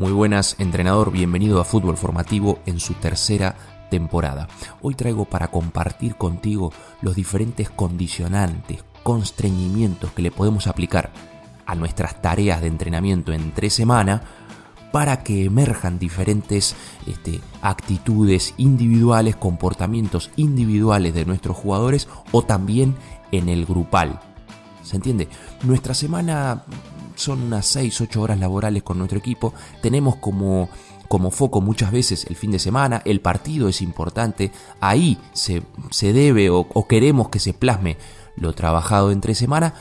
Muy buenas, entrenador, bienvenido a Fútbol Formativo en su tercera temporada. Hoy traigo para compartir contigo los diferentes condicionantes, constreñimientos que le podemos aplicar a nuestras tareas de entrenamiento entre semana para que emerjan diferentes este, actitudes individuales, comportamientos individuales de nuestros jugadores o también en el grupal. ¿Se entiende? Nuestra semana son unas 6, 8 horas laborales con nuestro equipo. Tenemos como, como foco muchas veces el fin de semana, el partido es importante, ahí se, se debe o, o queremos que se plasme lo trabajado entre semana,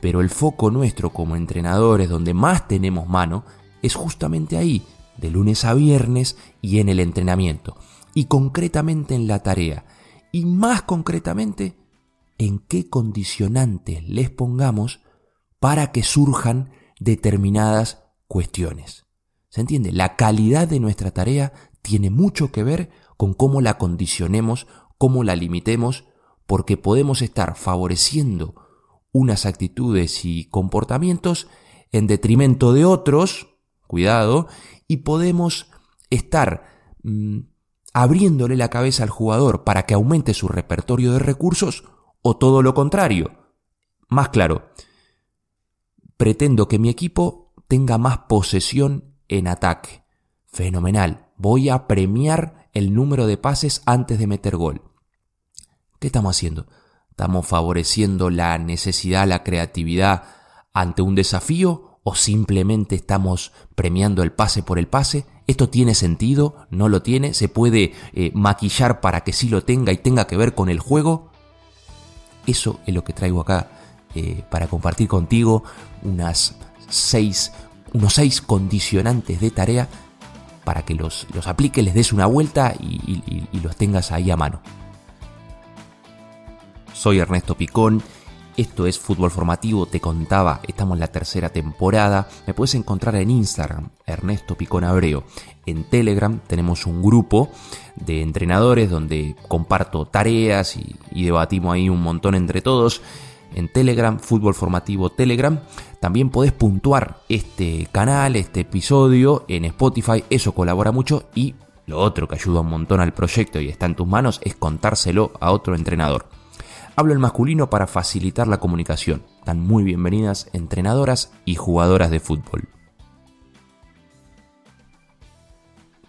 pero el foco nuestro como entrenadores, donde más tenemos mano, es justamente ahí, de lunes a viernes y en el entrenamiento, y concretamente en la tarea, y más concretamente en qué condicionantes les pongamos para que surjan determinadas cuestiones. ¿Se entiende? La calidad de nuestra tarea tiene mucho que ver con cómo la condicionemos, cómo la limitemos, porque podemos estar favoreciendo unas actitudes y comportamientos en detrimento de otros, cuidado, y podemos estar mmm, abriéndole la cabeza al jugador para que aumente su repertorio de recursos o todo lo contrario. Más claro, pretendo que mi equipo tenga más posesión en ataque. Fenomenal. Voy a premiar el número de pases antes de meter gol. ¿Qué estamos haciendo? ¿Estamos favoreciendo la necesidad, la creatividad ante un desafío o simplemente estamos premiando el pase por el pase? ¿Esto tiene sentido? ¿No lo tiene? ¿Se puede eh, maquillar para que sí lo tenga y tenga que ver con el juego? Eso es lo que traigo acá eh, para compartir contigo unas seis, unos seis condicionantes de tarea para que los, los apliques, les des una vuelta y, los tengas ahí a mano. Soy Ernesto Picón. Esto es Fútbol Formativo, te contaba, estamos en la tercera temporada. Me puedes encontrar en Instagram, Ernesto Picón Abreu. En Telegram tenemos un grupo de entrenadores donde comparto tareas y debatimos ahí un montón entre todos en Telegram, Fútbol Formativo Telegram. También podés puntuar este canal, este episodio en Spotify, eso colabora mucho y lo otro que ayuda un montón al proyecto y está en tus manos es contárselo a otro entrenador. Hablo el masculino para facilitar la comunicación. Están muy bienvenidas entrenadoras y jugadoras de fútbol.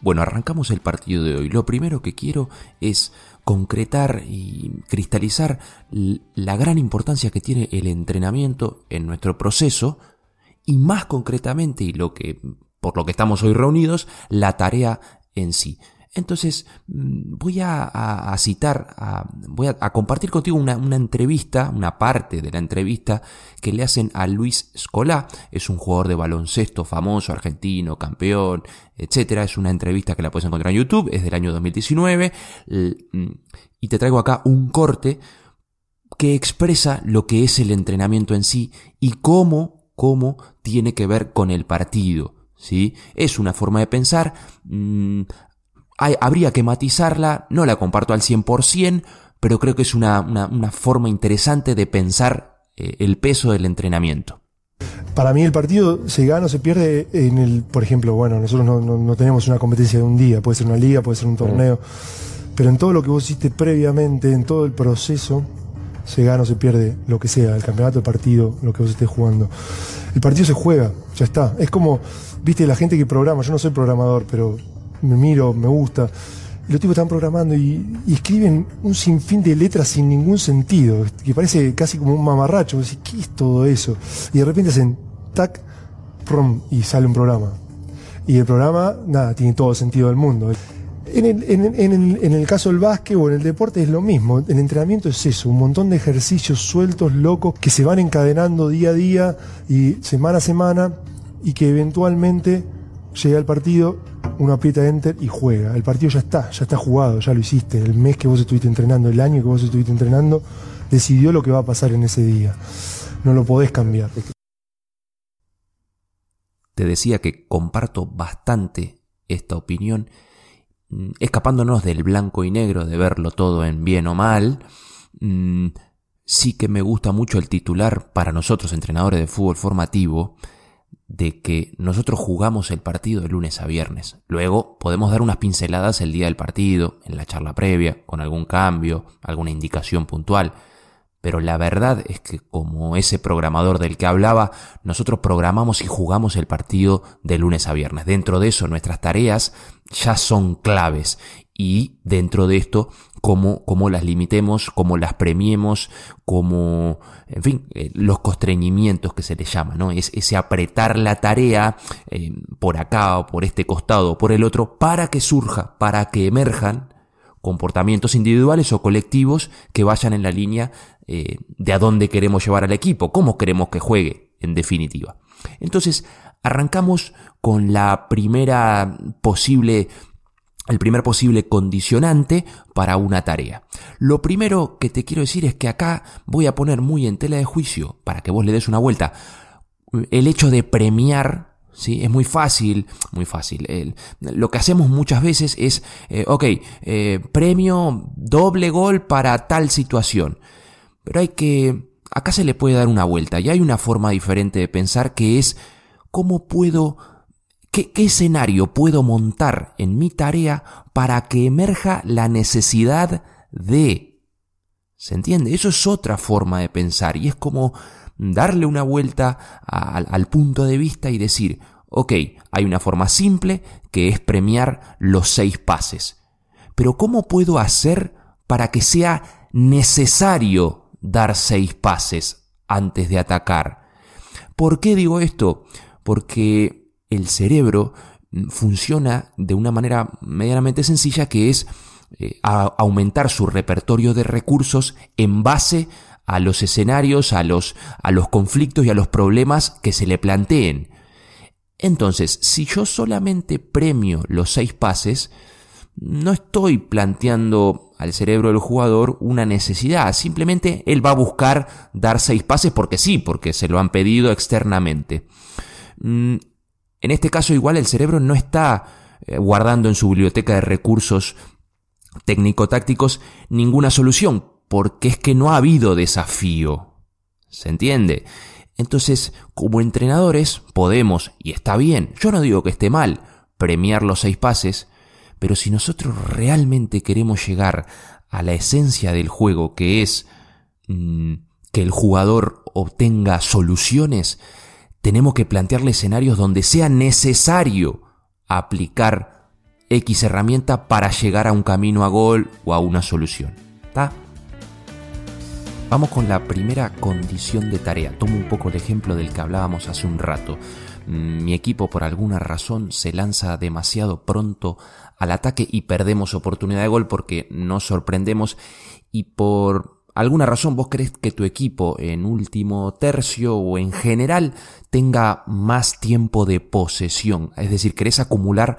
Bueno, arrancamos el partido de hoy. Lo primero que quiero es concretar y cristalizar la gran importancia que tiene el entrenamiento en nuestro proceso y más concretamente y lo que por lo que estamos hoy reunidos, la tarea en sí. Entonces, mm, voy a, citar, voy a, compartir contigo una, entrevista, una parte de la entrevista que le hacen a Luis Scolá. Es un jugador de baloncesto famoso, argentino, campeón, etcétera. Es una entrevista que la puedes encontrar en YouTube, es del año 2019. Mm, y te traigo acá un corte que expresa lo que es el entrenamiento en sí y cómo, cómo tiene que ver con el partido. ¿Sí? Es una forma de pensar, mmm, hay, habría que matizarla, no la comparto al 100%, pero creo que es una, una, forma interesante de pensar eh, el peso del entrenamiento. Para mí el partido se gana o se pierde en el, por ejemplo, bueno, nosotros no, no, no, tenemos una competencia de un día, puede ser una liga, puede ser un torneo, pero en todo lo que vos hiciste previamente, en todo el proceso, se gana o se pierde lo que sea, el campeonato, el partido, lo que vos estés jugando. El partido se juega, ya está. Es como, viste, la gente que programa, yo no soy programador, pero me miro, me gusta. Los tipos están programando y, escriben un sinfín de letras sin ningún sentido, que parece casi como un mamarracho. ¿qué es todo eso? Y de repente hacen tac, prom, y sale un programa. Y el programa, nada, tiene todo sentido del mundo. En el, en, en, el, en el, caso del básquet o en el deporte es lo mismo. El entrenamiento es eso, un montón de ejercicios sueltos, locos, que se van encadenando día a día y semana a semana y que eventualmente llega el partido uno aprieta enter y juega. El partido ya está, ya está jugado, ya lo hiciste. El mes que vos estuviste entrenando, el año que vos estuviste entrenando, decidió lo que va a pasar en ese día. No lo podés cambiar. Te decía que comparto bastante esta opinión, mm, escapándonos del blanco y negro de verlo todo en bien o mal. Mm, sí que me gusta mucho el titular para nosotros, entrenadores de fútbol formativo, de que nosotros jugamos el partido de lunes a viernes. Luego podemos dar unas pinceladas el día del partido, en la charla previa, con algún cambio, alguna indicación puntual. Pero la verdad es que como ese programador del que hablaba, nosotros programamos y jugamos el partido de lunes a viernes. Dentro de eso nuestras tareas ya son claves y dentro de esto cómo, cómo las limitemos, cómo las premiemos, cómo, en fin, eh, los constreñimientos que se le llama, ¿no? Es ese apretar la tarea eh, por acá o por este costado o por el otro para que surja, para que emerjan comportamientos individuales o colectivos que vayan en la línea eh, de a dónde queremos llevar al equipo, cómo queremos que juegue, en definitiva. Entonces, arrancamos con la primera posible el primer posible condicionante para una tarea. Lo primero que te quiero decir es que acá voy a poner muy en tela de juicio, para que vos le des una vuelta, el hecho de premiar ¿sí? Es muy fácil, muy fácil. lo que hacemos muchas veces es, eh, ok, eh, premio doble gol para tal situación. Pero hay que, acá se le puede dar una vuelta y hay una forma diferente de pensar que es cómo puedo, qué, escenario puedo montar en mi tarea para que emerja la necesidad de... ¿Se entiende? Eso es otra forma de pensar y es como darle una vuelta al punto de vista y decir, ok, hay una forma simple que es premiar los seis pases. Pero ¿cómo puedo hacer para que sea necesario dar seis pases antes de atacar? ¿Por qué digo esto? Porque el cerebro funciona de una manera medianamente sencilla que es eh, aumentar su repertorio de recursos en base a los escenarios, a los, a los conflictos y a los problemas que se le planteen. Entonces, si yo solamente premio los seis pases, no estoy planteando al cerebro del jugador una necesidad, simplemente él va a buscar dar seis pases porque sí, porque se lo han pedido externamente. Mm, en este caso igual el cerebro no está eh, guardando en su biblioteca de recursos técnico-tácticos ninguna solución, porque es que no ha habido desafío. ¿Se entiende? Entonces, como entrenadores, podemos, y está bien, yo no digo que esté mal, premiar los seis pases, pero si nosotros realmente queremos llegar a la esencia del juego, que es mm, que el jugador obtenga soluciones, tenemos que plantearle escenarios donde sea necesario aplicar X herramienta para llegar a un camino a gol o a una solución. ¿Está? Vamos con la primera condición de tarea. Tomo un poco el ejemplo del que hablábamos hace un rato. Mi equipo por alguna razón se lanza demasiado pronto al ataque y perdemos oportunidad de gol porque nos sorprendemos y por alguna razón vos crees que tu equipo en último tercio o en general tenga más tiempo de posesión, es decir, querés acumular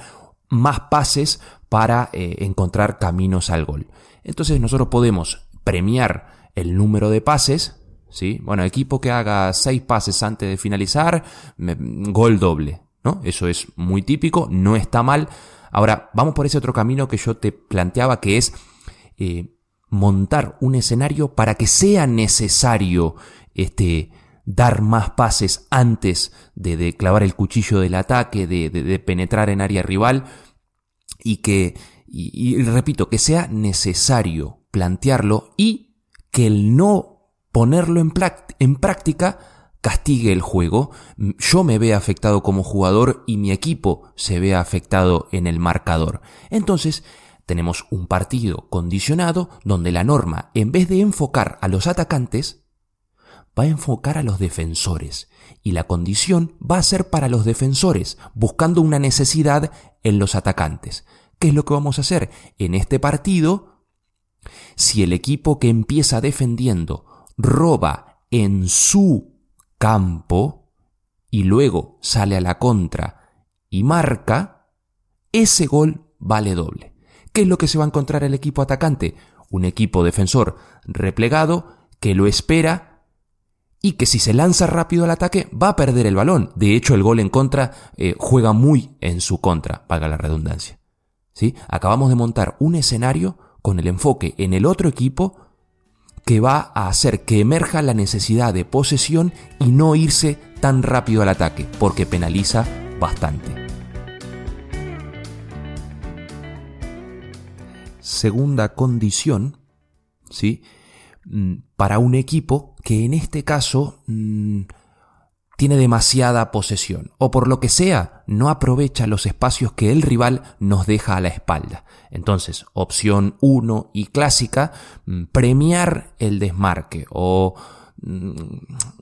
más pases para eh, encontrar caminos al gol. Entonces nosotros podemos premiar el número de pases, ¿sí? Bueno, equipo que haga seis pases antes de finalizar, gol doble, ¿no? Eso es muy típico, no está mal. Ahora, vamos por ese otro camino que yo te planteaba, que es eh, montar un escenario para que sea necesario este, dar más pases antes de, clavar el cuchillo del ataque, de, penetrar en área rival, y que, y repito, que sea necesario plantearlo y que el no ponerlo en, en práctica castigue el juego, yo me vea afectado como jugador y mi equipo se vea afectado en el marcador. Entonces, tenemos un partido condicionado donde la norma, en vez de enfocar a los atacantes, va a enfocar a los defensores. Y la condición va a ser para los defensores, buscando una necesidad en los atacantes. ¿Qué es lo que vamos a hacer? En este partido si el equipo que empieza defendiendo roba en su campo y luego sale a la contra y marca, ese gol vale doble. ¿Qué es lo que se va a encontrar el equipo atacante? Un equipo defensor replegado que lo espera y que si se lanza rápido al ataque va a perder el balón. De hecho, el gol en contra eh, juega muy en su contra, paga la redundancia. ¿Sí? Acabamos de montar un escenario con el enfoque en el otro equipo que va a hacer que emerja la necesidad de posesión y no irse tan rápido al ataque, porque penaliza bastante. Segunda condición, ¿sí? Mm, para un equipo que en este caso mm, tiene demasiada posesión o por lo que sea no aprovecha los espacios que el rival nos deja a la espalda. Entonces, opción 1 y clásica, mm, premiar el desmarque o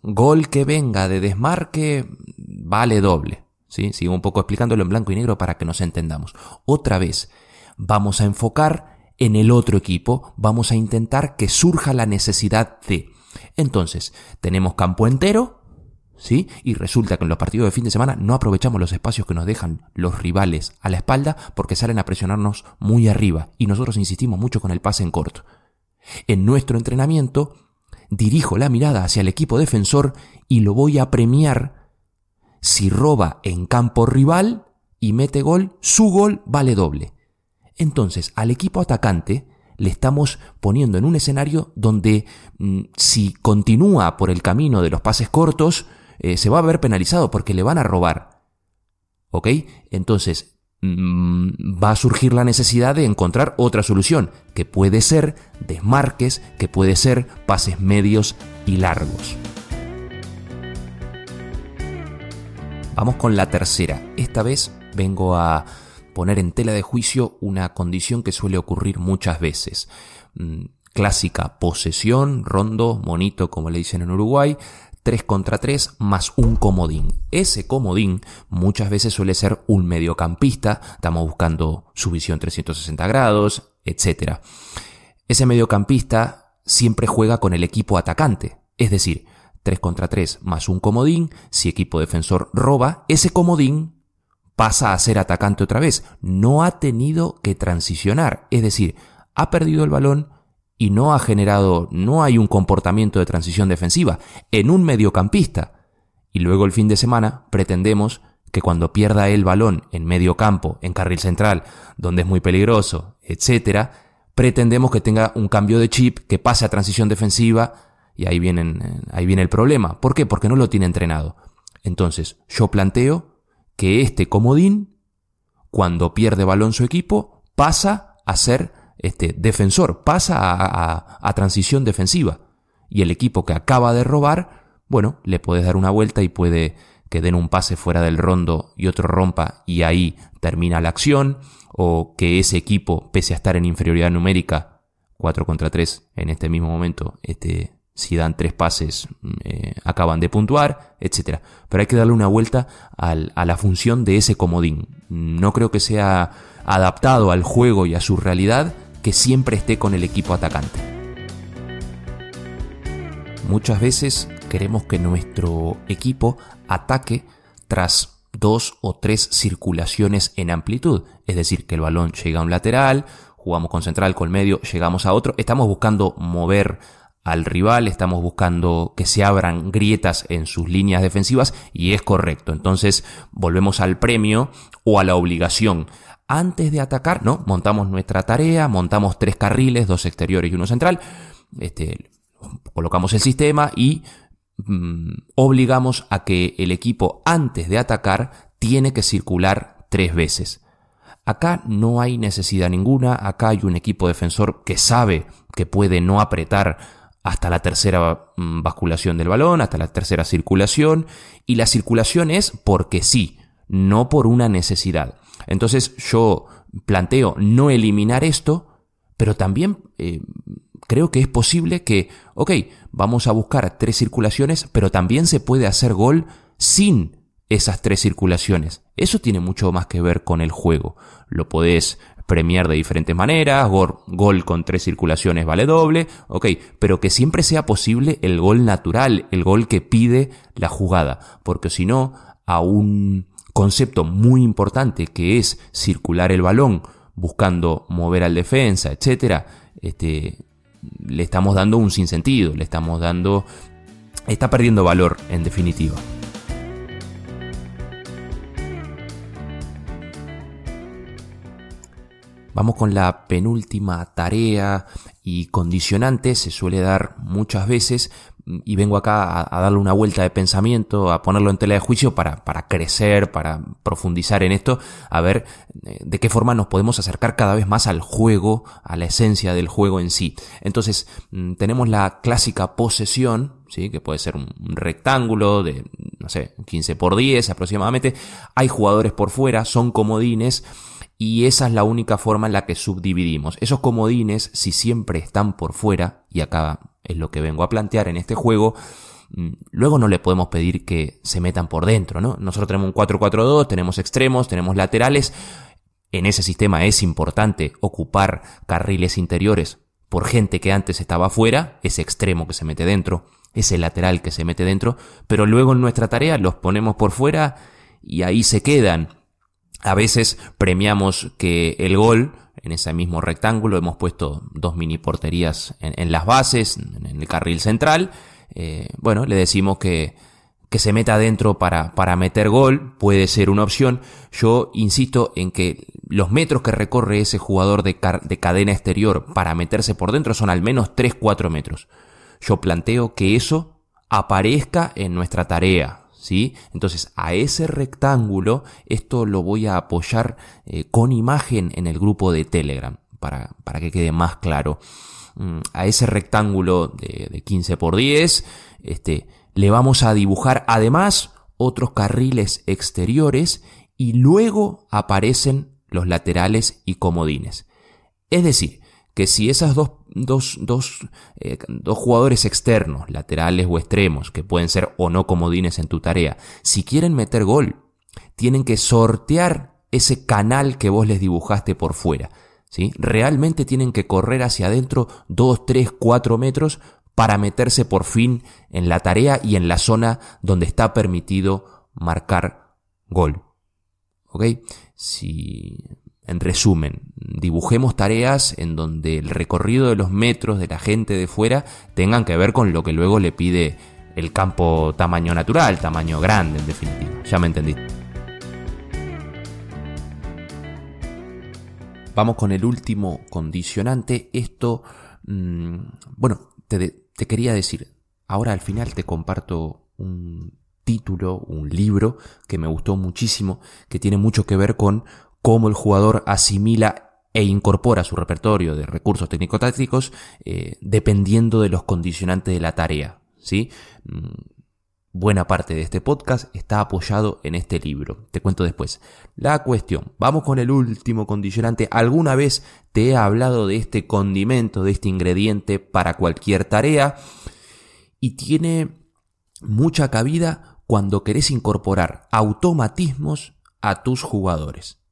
gol que venga de desmarque vale doble. ¿sí? Sigo un poco explicándolo en blanco y negro para que nos entendamos. Otra vez, vamos a enfocar en el otro equipo, vamos a intentar que surja la necesidad de. Entonces, tenemos campo entero, ¿sí? Y resulta que en los partidos de fin de semana no aprovechamos los espacios que nos dejan los rivales a la espalda porque salen a presionarnos muy arriba y nosotros insistimos mucho con el pase en corto. En nuestro entrenamiento, dirijo la mirada hacia el equipo defensor y lo voy a premiar si roba en campo rival y mete gol, su gol vale doble. Entonces, al equipo atacante le estamos poniendo en un escenario donde mm, si continúa por el camino de los pases cortos, eh, se va a ver penalizado porque le van a robar. ¿Ok? Entonces, mm, va a surgir la necesidad de encontrar otra solución, que puede ser desmarques, que puede ser pases medios y largos. Vamos con la tercera. Esta vez vengo a poner en tela de juicio una condición que suele ocurrir muchas veces. Mm, clásica posesión, rondo, monito como le dicen en Uruguay, 3 contra 3 más un comodín. Ese comodín muchas veces suele ser un mediocampista, estamos buscando su visión 360 grados, etc. Ese mediocampista siempre juega con el equipo atacante, es decir, 3 contra 3 más un comodín, si equipo defensor roba, ese comodín pasa a ser atacante otra vez. No ha tenido que transicionar. Es decir, ha perdido el balón y no ha generado, no hay un comportamiento de transición defensiva en un mediocampista. Y luego el fin de semana pretendemos que cuando pierda el balón en medio campo, en carril central, donde es muy peligroso, etcétera, pretendemos que tenga un cambio de chip, que pase a transición defensiva, y ahí, vienen, ahí viene el problema. ¿Por qué? Porque no lo tiene entrenado. Entonces, yo planteo que este comodín, cuando pierde balón su equipo, pasa a ser este, defensor, pasa a, transición defensiva. Y el equipo que acaba de robar, bueno, le puedes dar una vuelta y puede que den un pase fuera del rondo y otro rompa y ahí termina la acción, o que ese equipo, pese a estar en inferioridad numérica, 4 contra 3 en este mismo momento, este, si dan tres pases mm, eh, acaban de puntuar, etc. Pero hay que darle una vuelta a la función de ese comodín. No creo que sea adaptado al juego y a su realidad que siempre esté con el equipo atacante. Muchas veces queremos que nuestro equipo ataque tras dos o tres circulaciones en amplitud, es decir, que el balón llega a un lateral, jugamos con central, con medio, llegamos a otro, estamos buscando mover al rival, estamos buscando que se abran grietas en sus líneas defensivas y es correcto. Entonces volvemos al premio o a la obligación. Antes de atacar, ¿no? Montamos nuestra tarea, montamos tres carriles, dos exteriores y uno central, este, colocamos el sistema y mm, obligamos a que el equipo antes de atacar tiene que circular tres veces. Acá no hay necesidad ninguna, acá hay un equipo defensor que sabe que puede no apretar hasta la tercera mm, basculación del balón, hasta la tercera circulación, y la circulación es porque sí, no por una necesidad. Entonces yo planteo no eliminar esto, pero también eh, creo que es posible que, ok, vamos a buscar tres circulaciones, pero también se puede hacer gol sin esas tres circulaciones. Eso tiene mucho más que ver con el juego. Lo podés premiar de diferentes maneras, gol, con tres circulaciones vale doble, ok, pero que siempre sea posible el gol natural, el gol que pide la jugada, porque si no, a un concepto muy importante que es circular el balón buscando mover al defensa, etcétera, este, le estamos dando un sinsentido, le estamos dando, está perdiendo valor en definitiva. Vamos con la penúltima tarea y condicionante, se suele dar muchas veces y vengo acá a, darle una vuelta de pensamiento, a ponerlo en tela de juicio para, para crecer, para profundizar en esto, a ver eh, de qué forma nos podemos acercar cada vez más al juego, a la esencia del juego en sí. Entonces, mm, tenemos la clásica posesión, ¿sí? que puede ser un rectángulo de, no sé, 15 por 10 aproximadamente. Hay jugadores por fuera, son comodines y esa es la única forma en la que subdividimos. Esos comodines, si siempre están por fuera, y acá es lo que vengo a plantear en este juego, mm, luego no le podemos pedir que se metan por dentro, ¿no? Nosotros tenemos un 4-4-2, tenemos extremos, tenemos laterales. En ese sistema es importante ocupar carriles interiores por gente que antes estaba fuera, ese extremo que se mete dentro, ese lateral que se mete dentro, pero luego en nuestra tarea los ponemos por fuera y ahí se quedan. A veces premiamos que el gol, en ese mismo rectángulo, hemos puesto dos mini porterías en, las bases, en el carril central. Eh, bueno, le decimos que, que se meta adentro para, para meter gol, puede ser una opción. Yo insisto en que los metros que recorre ese jugador de, de cadena exterior para meterse por dentro son al menos 3-4 metros. Yo planteo que eso aparezca en nuestra tarea, entonces a ese rectángulo esto lo voy a apoyar eh, con imagen en el grupo de Telegram para, para que quede más claro. Mm, a ese rectángulo de, 15 por 10 este, le vamos a dibujar además otros carriles exteriores y luego aparecen los laterales y comodines. Es decir, que si esas dos, dos, dos, eh, dos, jugadores externos, laterales o extremos, que pueden ser o no comodines en tu tarea, si quieren meter gol, tienen que sortear ese canal que vos les dibujaste por fuera. ¿sí? Realmente tienen que correr hacia adentro 2, 3, 4 metros para meterse por fin en la tarea y en la zona donde está permitido marcar gol. ¿Ok? Si en resumen, dibujemos tareas en donde el recorrido de los metros de la gente de fuera tengan que ver con lo que luego le pide el campo tamaño natural, tamaño grande en definitiva. Ya me entendí. Vamos con el último condicionante. Esto, mm, bueno, te, te quería decir, ahora al final te comparto un título, un libro que me gustó muchísimo, que tiene mucho que ver con cómo el jugador asimila e incorpora su repertorio de recursos técnico-tácticos eh, dependiendo de los condicionantes de la tarea. ¿sí? Mm, buena parte de este podcast está apoyado en este libro. Te cuento después. La cuestión, vamos con el último condicionante. ¿Alguna vez te he hablado de este condimento, de este ingrediente para cualquier tarea? Y tiene mucha cabida cuando querés incorporar automatismos a tus jugadores.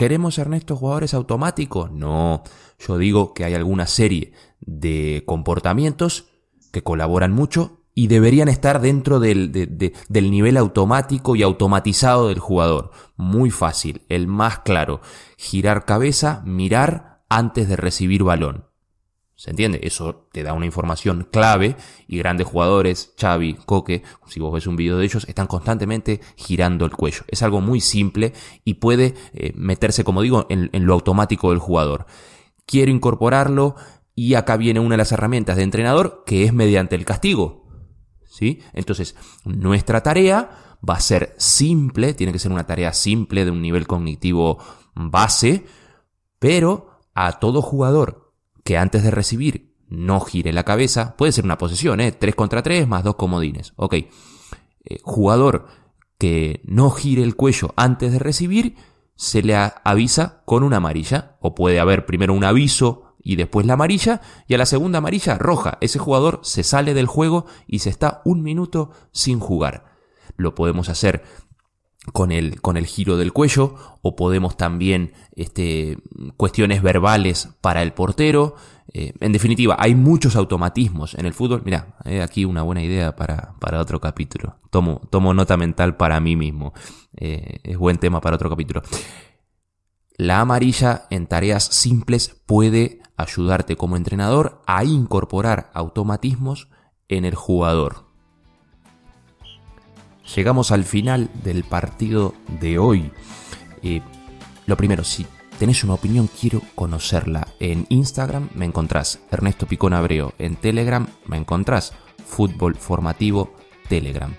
¿Queremos, Ernesto, jugadores automáticos? No, yo digo que hay alguna serie de comportamientos que colaboran mucho y deberían estar dentro del, del, nivel automático y automatizado del jugador. Muy fácil, el más claro. Girar cabeza, mirar antes de recibir balón. ¿Se entiende? Eso te da una información clave y grandes jugadores, Xavi, Coque, si vos ves un video de ellos, están constantemente girando el cuello. Es algo muy simple y puede eh, meterse, como digo, en, en lo automático del jugador. Quiero incorporarlo y acá viene una de las herramientas de entrenador que es mediante el castigo. ¿Sí? Entonces, nuestra tarea va a ser simple, tiene que ser una tarea simple de un nivel cognitivo base, pero a todo jugador que antes de recibir no gire la cabeza, puede ser una posesión, ¿eh? 3 contra 3 más dos comodines. Ok. Eh, jugador que no gire el cuello antes de recibir, se le avisa con una amarilla. O puede haber primero un aviso y después la amarilla, y a la segunda amarilla roja. Ese jugador se sale del juego y se está un minuto sin jugar. Lo podemos hacer con el, con el giro del cuello o podemos también este, cuestiones verbales para el portero. Eh, en definitiva, hay muchos automatismos en el fútbol. Mira, eh, aquí una buena idea para, para otro capítulo. Tomo, tomo nota mental para mí mismo. Eh, es buen tema para otro capítulo. La amarilla en tareas simples puede ayudarte como entrenador a incorporar automatismos en el jugador. Llegamos al final del partido de hoy. Eh, lo primero, si tenés una opinión, quiero conocerla. En Instagram me encontrás Ernesto Picón Abreo. En Telegram me encontrás Fútbol Formativo Telegram.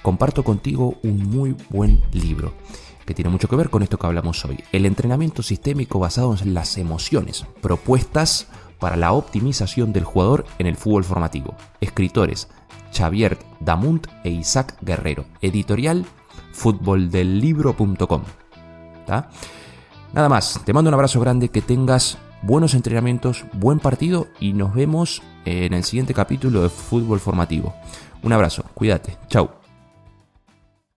Comparto contigo un muy buen libro que tiene mucho que ver con esto que hablamos hoy. El entrenamiento sistémico basado en las emociones, propuestas para la optimización del jugador en el fútbol formativo. Escritores Xavier Damunt e Isaac Guerrero. Editorial futboldellibro.com. Nada más, te mando un abrazo grande, que tengas buenos entrenamientos, buen partido y nos vemos en el siguiente capítulo de Fútbol Formativo. Un abrazo, cuídate, chao.